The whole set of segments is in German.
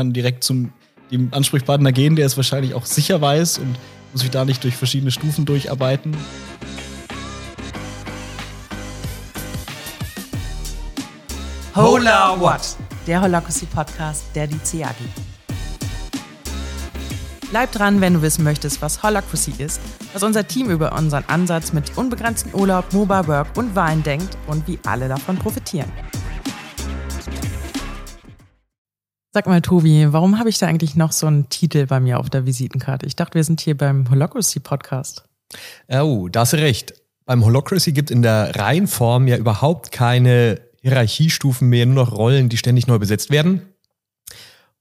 kann direkt zum dem Ansprechpartner gehen, der es wahrscheinlich auch sicher weiß und muss mich da nicht durch verschiedene Stufen durcharbeiten. Hola What? Der Holacracy Podcast der DCAG. Bleib dran, wenn du wissen möchtest, was Holacracy ist, was unser Team über unseren Ansatz mit unbegrenzten Urlaub, Mobile Work und Wein denkt und wie alle davon profitieren. Sag mal, Tobi, warum habe ich da eigentlich noch so einen Titel bei mir auf der Visitenkarte? Ich dachte, wir sind hier beim Holacracy Podcast. Oh, da hast du recht. Beim Holacracy gibt in der Reihenform ja überhaupt keine Hierarchiestufen mehr, nur noch Rollen, die ständig neu besetzt werden.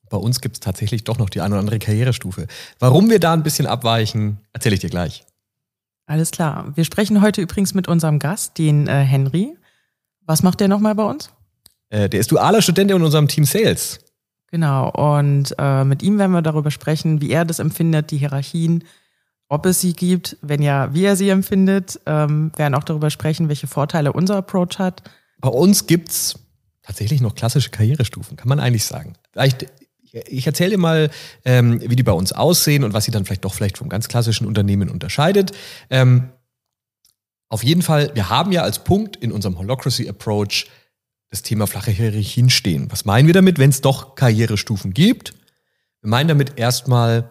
Bei uns gibt es tatsächlich doch noch die eine oder andere Karrierestufe. Warum wir da ein bisschen abweichen, erzähle ich dir gleich. Alles klar. Wir sprechen heute übrigens mit unserem Gast, den äh, Henry. Was macht der nochmal bei uns? Äh, der ist dualer Student in unserem Team Sales. Genau. Und äh, mit ihm werden wir darüber sprechen, wie er das empfindet, die Hierarchien, ob es sie gibt, wenn ja, wie er sie empfindet. Ähm, werden auch darüber sprechen, welche Vorteile unser Approach hat. Bei uns gibt es tatsächlich noch klassische Karrierestufen, kann man eigentlich sagen. Vielleicht ich erzähle dir mal, ähm, wie die bei uns aussehen und was sie dann vielleicht doch vielleicht vom ganz klassischen Unternehmen unterscheidet. Ähm, auf jeden Fall, wir haben ja als Punkt in unserem Holocracy Approach das Thema flache Hierarchien stehen. Was meinen wir damit, wenn es doch Karrierestufen gibt? Wir meinen damit erstmal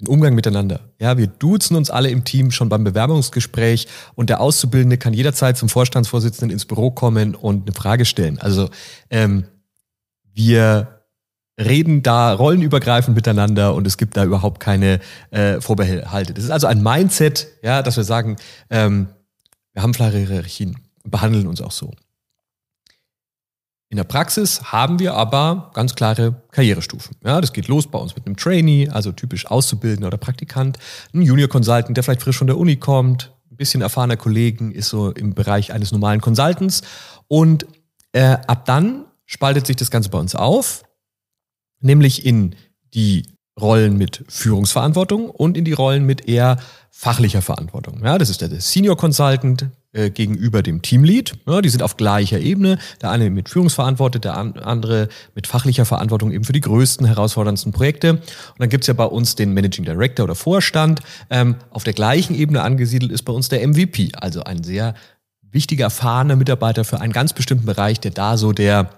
den Umgang miteinander. Ja, wir duzen uns alle im Team schon beim Bewerbungsgespräch und der Auszubildende kann jederzeit zum Vorstandsvorsitzenden ins Büro kommen und eine Frage stellen. Also ähm, wir reden da rollenübergreifend miteinander und es gibt da überhaupt keine äh, Vorbehalte. Das ist also ein Mindset, ja, dass wir sagen, ähm, wir haben flache Hierarchien und behandeln uns auch so. In der Praxis haben wir aber ganz klare Karrierestufen. Ja, das geht los bei uns mit einem Trainee, also typisch Auszubildender oder Praktikant, ein Junior Consultant, der vielleicht frisch von der Uni kommt, ein bisschen erfahrener Kollegen, ist so im Bereich eines normalen Consultants und äh, ab dann spaltet sich das Ganze bei uns auf nämlich in die Rollen mit Führungsverantwortung und in die Rollen mit eher fachlicher Verantwortung. Ja, das ist der Senior Consultant äh, gegenüber dem Teamlead. Ja, die sind auf gleicher Ebene. Der eine mit Führungsverantwortung, der andere mit fachlicher Verantwortung eben für die größten, herausforderndsten Projekte. Und dann gibt's ja bei uns den Managing Director oder Vorstand. Ähm, auf der gleichen Ebene angesiedelt ist bei uns der MVP, also ein sehr wichtiger, erfahrener Mitarbeiter für einen ganz bestimmten Bereich, der da so der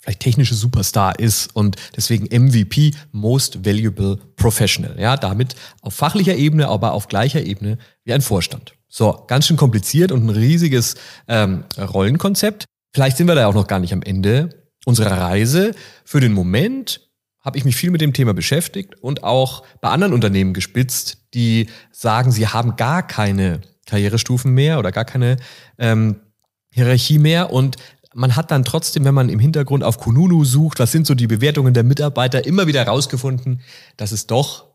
vielleicht technische Superstar ist und deswegen MVP, Most Valuable Professional. Ja, damit auf fachlicher Ebene, aber auf gleicher Ebene wie ein Vorstand. So, ganz schön kompliziert und ein riesiges ähm, Rollenkonzept. Vielleicht sind wir da auch noch gar nicht am Ende unserer Reise. Für den Moment habe ich mich viel mit dem Thema beschäftigt und auch bei anderen Unternehmen gespitzt, die sagen, sie haben gar keine Karrierestufen mehr oder gar keine ähm, Hierarchie mehr und man hat dann trotzdem, wenn man im Hintergrund auf Kununu sucht, was sind so die Bewertungen der Mitarbeiter, immer wieder herausgefunden, dass es doch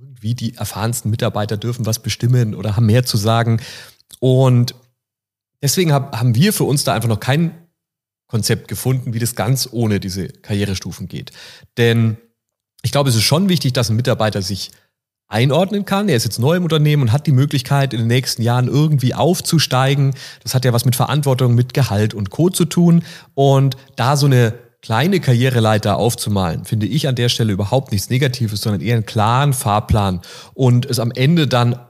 irgendwie die erfahrensten Mitarbeiter dürfen was bestimmen oder haben mehr zu sagen. Und deswegen haben wir für uns da einfach noch kein Konzept gefunden, wie das ganz ohne diese Karrierestufen geht. Denn ich glaube, es ist schon wichtig, dass ein Mitarbeiter sich einordnen kann. Er ist jetzt neu im Unternehmen und hat die Möglichkeit, in den nächsten Jahren irgendwie aufzusteigen. Das hat ja was mit Verantwortung, mit Gehalt und Co. zu tun. Und da so eine kleine Karriereleiter aufzumalen, finde ich an der Stelle überhaupt nichts Negatives, sondern eher einen klaren Fahrplan und es am Ende dann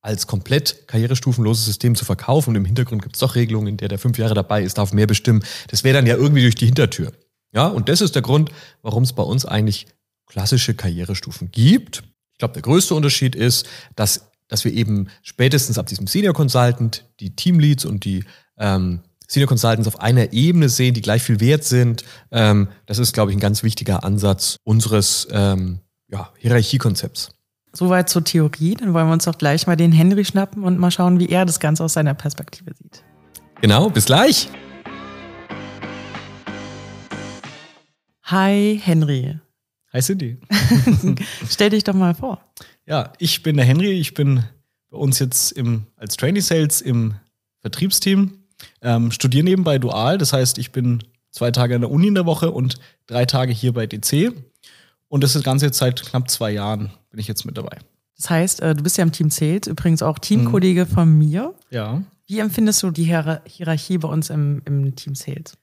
als komplett karrierestufenloses System zu verkaufen. Und im Hintergrund gibt es doch Regelungen, in der der fünf Jahre dabei ist, darf mehr bestimmen. Das wäre dann ja irgendwie durch die Hintertür. Ja, und das ist der Grund, warum es bei uns eigentlich klassische Karrierestufen gibt glaube, der größte Unterschied ist, dass, dass wir eben spätestens ab diesem Senior Consultant die Teamleads und die ähm, Senior Consultants auf einer Ebene sehen, die gleich viel wert sind. Ähm, das ist, glaube ich, ein ganz wichtiger Ansatz unseres ähm, ja, Hierarchiekonzepts. Soweit zur Theorie. Dann wollen wir uns doch gleich mal den Henry schnappen und mal schauen, wie er das Ganze aus seiner Perspektive sieht. Genau, bis gleich. Hi Henry. Hi Cindy. Stell dich doch mal vor. Ja, ich bin der Henry. Ich bin bei uns jetzt im, als Trainee Sales im Vertriebsteam. Ähm, studiere nebenbei dual. Das heißt, ich bin zwei Tage an der Uni in der Woche und drei Tage hier bei DC. Und das ist Ganze jetzt seit knapp zwei Jahren bin ich jetzt mit dabei. Das heißt, äh, du bist ja im Team Sales, übrigens auch Teamkollege mhm. von mir. Ja. Wie empfindest du die Hier Hierarchie bei uns im, im Team Sales?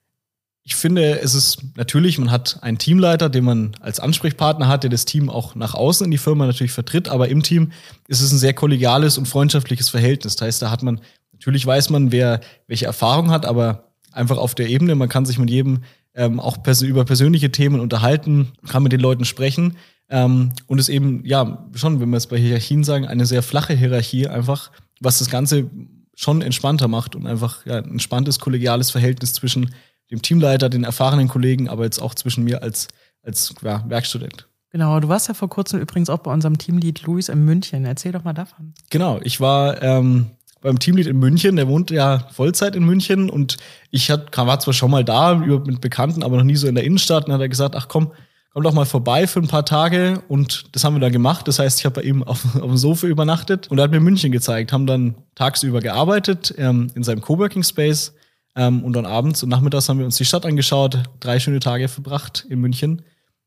Ich finde, es ist natürlich, man hat einen Teamleiter, den man als Ansprechpartner hat, der das Team auch nach außen in die Firma natürlich vertritt, aber im Team ist es ein sehr kollegiales und freundschaftliches Verhältnis. Das heißt, da hat man, natürlich weiß man, wer welche Erfahrung hat, aber einfach auf der Ebene, man kann sich mit jedem ähm, auch pers über persönliche Themen unterhalten, kann mit den Leuten sprechen. Ähm, und es eben, ja, schon, wenn wir es bei Hierarchien sagen, eine sehr flache Hierarchie einfach, was das Ganze schon entspannter macht und einfach ja, ein entspanntes kollegiales Verhältnis zwischen dem Teamleiter, den erfahrenen Kollegen, aber jetzt auch zwischen mir als, als ja, Werkstudent. Genau, du warst ja vor kurzem übrigens auch bei unserem Teamlead Luis in München. Erzähl doch mal davon. Genau, ich war ähm, beim Teamlead in München, der wohnt ja Vollzeit in München und ich hat, war zwar schon mal da mit Bekannten, aber noch nie so in der Innenstadt. Und hat er gesagt, ach komm, komm doch mal vorbei für ein paar Tage. Und das haben wir dann gemacht. Das heißt, ich habe bei ihm auf, auf dem Sofa übernachtet. Und er hat mir München gezeigt, haben dann tagsüber gearbeitet ähm, in seinem Coworking Space. Ähm, und dann abends und nachmittags haben wir uns die Stadt angeschaut, drei schöne Tage verbracht in München.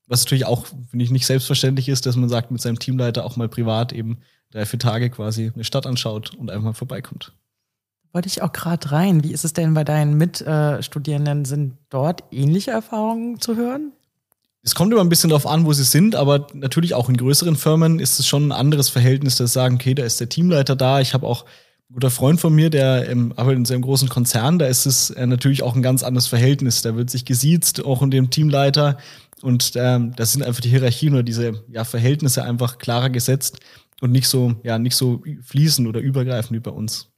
Was natürlich auch, finde ich, nicht selbstverständlich ist, dass man sagt, mit seinem Teamleiter auch mal privat eben drei, vier Tage quasi eine Stadt anschaut und einfach mal vorbeikommt. Wollte ich auch gerade rein. Wie ist es denn bei deinen Mitstudierenden? Sind dort ähnliche Erfahrungen zu hören? Es kommt immer ein bisschen darauf an, wo sie sind, aber natürlich auch in größeren Firmen ist es schon ein anderes Verhältnis, dass sagen, okay, da ist der Teamleiter da. Ich habe auch guter Freund von mir, der ähm, arbeitet in seinem großen Konzern, da ist es äh, natürlich auch ein ganz anderes Verhältnis. Da wird sich gesiezt, auch in dem Teamleiter. Und ähm, das sind einfach die Hierarchien oder diese ja, Verhältnisse einfach klarer gesetzt und nicht so, ja, nicht so fließend oder übergreifend wie bei uns.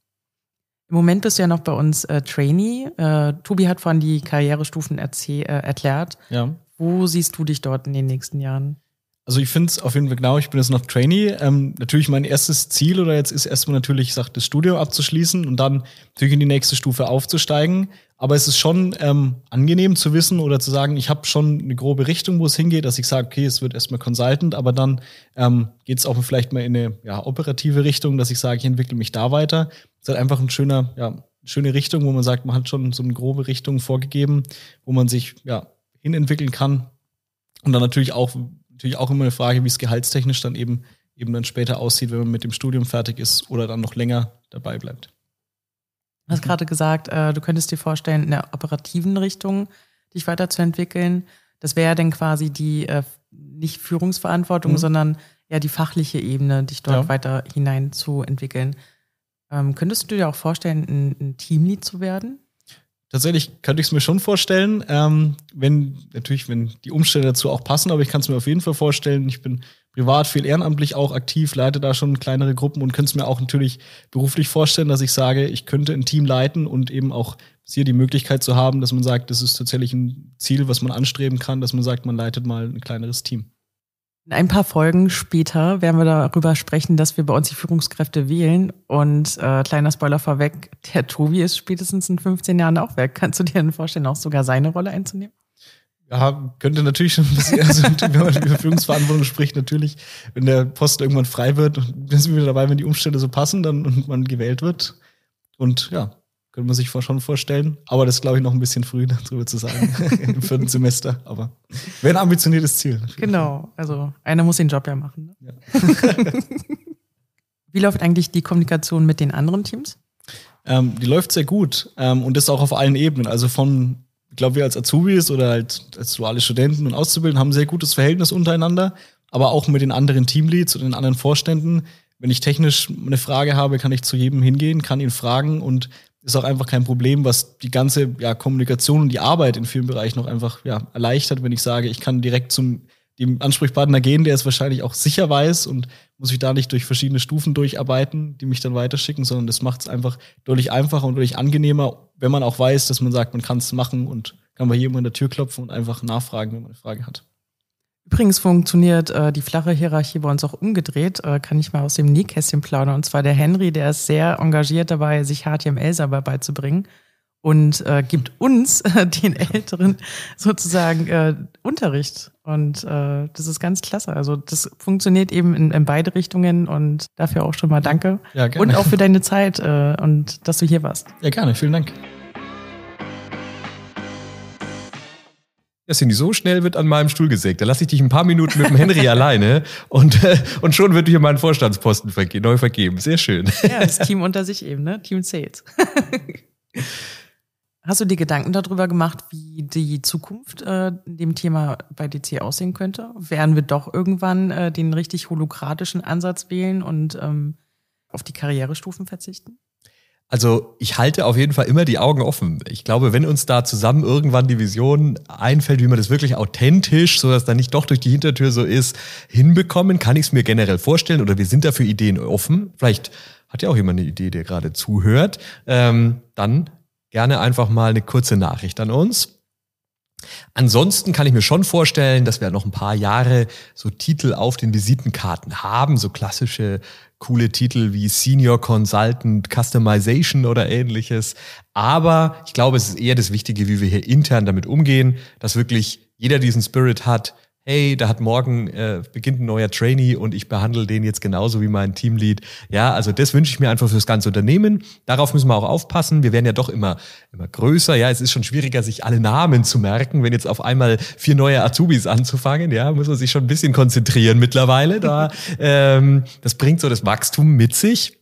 Im Moment bist du ja noch bei uns äh, Trainee. Äh, Tobi hat vorhin die Karrierestufen äh, erklärt. Ja. Wo siehst du dich dort in den nächsten Jahren? Also ich finde es auf jeden Fall genau, ich bin jetzt noch Trainee. Ähm, natürlich mein erstes Ziel oder jetzt ist erstmal natürlich, ich sag, das Studium abzuschließen und dann natürlich in die nächste Stufe aufzusteigen. Aber es ist schon ähm, angenehm zu wissen oder zu sagen, ich habe schon eine grobe Richtung, wo es hingeht, dass ich sage, okay, es wird erstmal Consultant, aber dann ähm, geht es auch vielleicht mal in eine ja, operative Richtung, dass ich sage, ich entwickle mich da weiter. Es ist halt einfach ein schöner, ja, schöne Richtung, wo man sagt, man hat schon so eine grobe Richtung vorgegeben, wo man sich ja hinentwickeln kann. Und dann natürlich auch natürlich auch immer eine Frage, wie es gehaltstechnisch dann eben, eben dann später aussieht, wenn man mit dem Studium fertig ist oder dann noch länger dabei bleibt. Du hast gerade gesagt, äh, du könntest dir vorstellen, in der operativen Richtung dich weiterzuentwickeln. Das wäre dann quasi die äh, nicht Führungsverantwortung, mhm. sondern ja die fachliche Ebene, dich dort ja. weiter hinein zu entwickeln. Ähm, könntest du dir auch vorstellen, ein, ein Teamlead zu werden? Tatsächlich könnte ich es mir schon vorstellen, ähm, wenn natürlich, wenn die Umstände dazu auch passen, aber ich kann es mir auf jeden Fall vorstellen. Ich bin privat viel ehrenamtlich auch aktiv, leite da schon kleinere Gruppen und könnte es mir auch natürlich beruflich vorstellen, dass ich sage, ich könnte ein Team leiten und eben auch hier die Möglichkeit zu haben, dass man sagt, das ist tatsächlich ein Ziel, was man anstreben kann, dass man sagt, man leitet mal ein kleineres Team. In ein paar Folgen später werden wir darüber sprechen, dass wir bei uns die Führungskräfte wählen. Und äh, kleiner Spoiler vorweg, der Tobi ist spätestens in 15 Jahren auch weg. Kannst du dir denn vorstellen, auch sogar seine Rolle einzunehmen? Ja, könnte natürlich schon bisschen, also wenn man über Führungsverantwortung spricht, natürlich, wenn der Posten irgendwann frei wird, sind wir wieder dabei, wenn die Umstände so passen, dann und man gewählt wird. Und ja, könnte man sich schon vorstellen. Aber das ist, glaube ich, noch ein bisschen früh darüber zu sagen im vierten Semester. Aber wäre ein ambitioniertes Ziel. Genau. Also einer muss den Job ja machen. Ne? Ja. Wie läuft eigentlich die Kommunikation mit den anderen Teams? Ähm, die läuft sehr gut. Ähm, und das auch auf allen Ebenen. Also von, ich glaube, wir als Azubis oder halt als duale Studenten und Auszubildenden haben ein sehr gutes Verhältnis untereinander. Aber auch mit den anderen Teamleads und den anderen Vorständen. Wenn ich technisch eine Frage habe, kann ich zu jedem hingehen, kann ihn fragen und ist auch einfach kein Problem, was die ganze ja, Kommunikation und die Arbeit in vielen Bereichen noch einfach ja, erleichtert, wenn ich sage, ich kann direkt zum dem Ansprechpartner gehen, der es wahrscheinlich auch sicher weiß und muss ich da nicht durch verschiedene Stufen durcharbeiten, die mich dann weiterschicken, sondern das macht es einfach deutlich einfacher und deutlich angenehmer, wenn man auch weiß, dass man sagt, man kann es machen und kann bei jedem an der Tür klopfen und einfach nachfragen, wenn man eine Frage hat. Übrigens funktioniert äh, die flache Hierarchie bei uns auch umgedreht, äh, kann ich mal aus dem Nähkästchen plaudern. Und zwar der Henry, der ist sehr engagiert dabei, sich HTML selber beizubringen und äh, gibt uns, äh, den Älteren, sozusagen äh, Unterricht. Und äh, das ist ganz klasse. Also das funktioniert eben in, in beide Richtungen und dafür auch schon mal danke. Ja, gerne. Und auch für deine Zeit äh, und dass du hier warst. Ja, gerne. Vielen Dank. Cindy, so schnell wird an meinem Stuhl gesägt. Da lasse ich dich ein paar Minuten mit dem Henry alleine und, äh, und schon wird hier mein Vorstandsposten verge neu vergeben. Sehr schön. Ja, das Team unter sich eben, ne? Team Sales. Hast du dir Gedanken darüber gemacht, wie die Zukunft äh, in dem Thema bei DC aussehen könnte? Werden wir doch irgendwann äh, den richtig holokratischen Ansatz wählen und ähm, auf die Karrierestufen verzichten? Also ich halte auf jeden Fall immer die Augen offen. Ich glaube, wenn uns da zusammen irgendwann die Vision einfällt, wie man das wirklich authentisch, so dass da nicht doch durch die Hintertür so ist, hinbekommen, kann ich es mir generell vorstellen oder wir sind dafür Ideen offen. Vielleicht hat ja auch jemand eine Idee, der gerade zuhört. Ähm, dann gerne einfach mal eine kurze Nachricht an uns. Ansonsten kann ich mir schon vorstellen, dass wir noch ein paar Jahre so Titel auf den Visitenkarten haben, so klassische coole Titel wie Senior Consultant, Customization oder ähnliches. Aber ich glaube, es ist eher das Wichtige, wie wir hier intern damit umgehen, dass wirklich jeder diesen Spirit hat, hey, da hat morgen äh, beginnt ein neuer Trainee und ich behandle den jetzt genauso wie mein Teamlead. Ja, also das wünsche ich mir einfach für das ganze Unternehmen. Darauf müssen wir auch aufpassen. Wir werden ja doch immer immer größer. Ja, es ist schon schwieriger, sich alle Namen zu merken. Wenn jetzt auf einmal vier neue Azubis anzufangen, ja, muss man sich schon ein bisschen konzentrieren mittlerweile. Da ähm, das bringt so das Wachstum mit sich.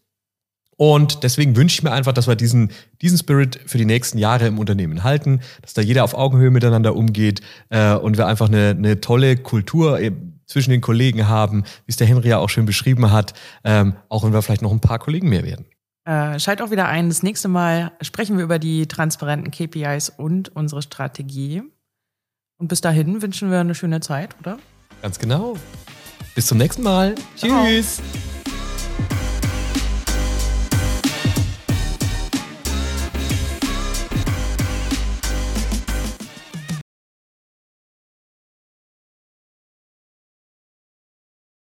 Und deswegen wünsche ich mir einfach, dass wir diesen, diesen Spirit für die nächsten Jahre im Unternehmen halten, dass da jeder auf Augenhöhe miteinander umgeht äh, und wir einfach eine, eine tolle Kultur zwischen den Kollegen haben, wie es der Henry ja auch schön beschrieben hat, ähm, auch wenn wir vielleicht noch ein paar Kollegen mehr werden. Äh, schalt auch wieder ein. Das nächste Mal sprechen wir über die transparenten KPIs und unsere Strategie. Und bis dahin wünschen wir eine schöne Zeit, oder? Ganz genau. Bis zum nächsten Mal. Ciao. Tschüss.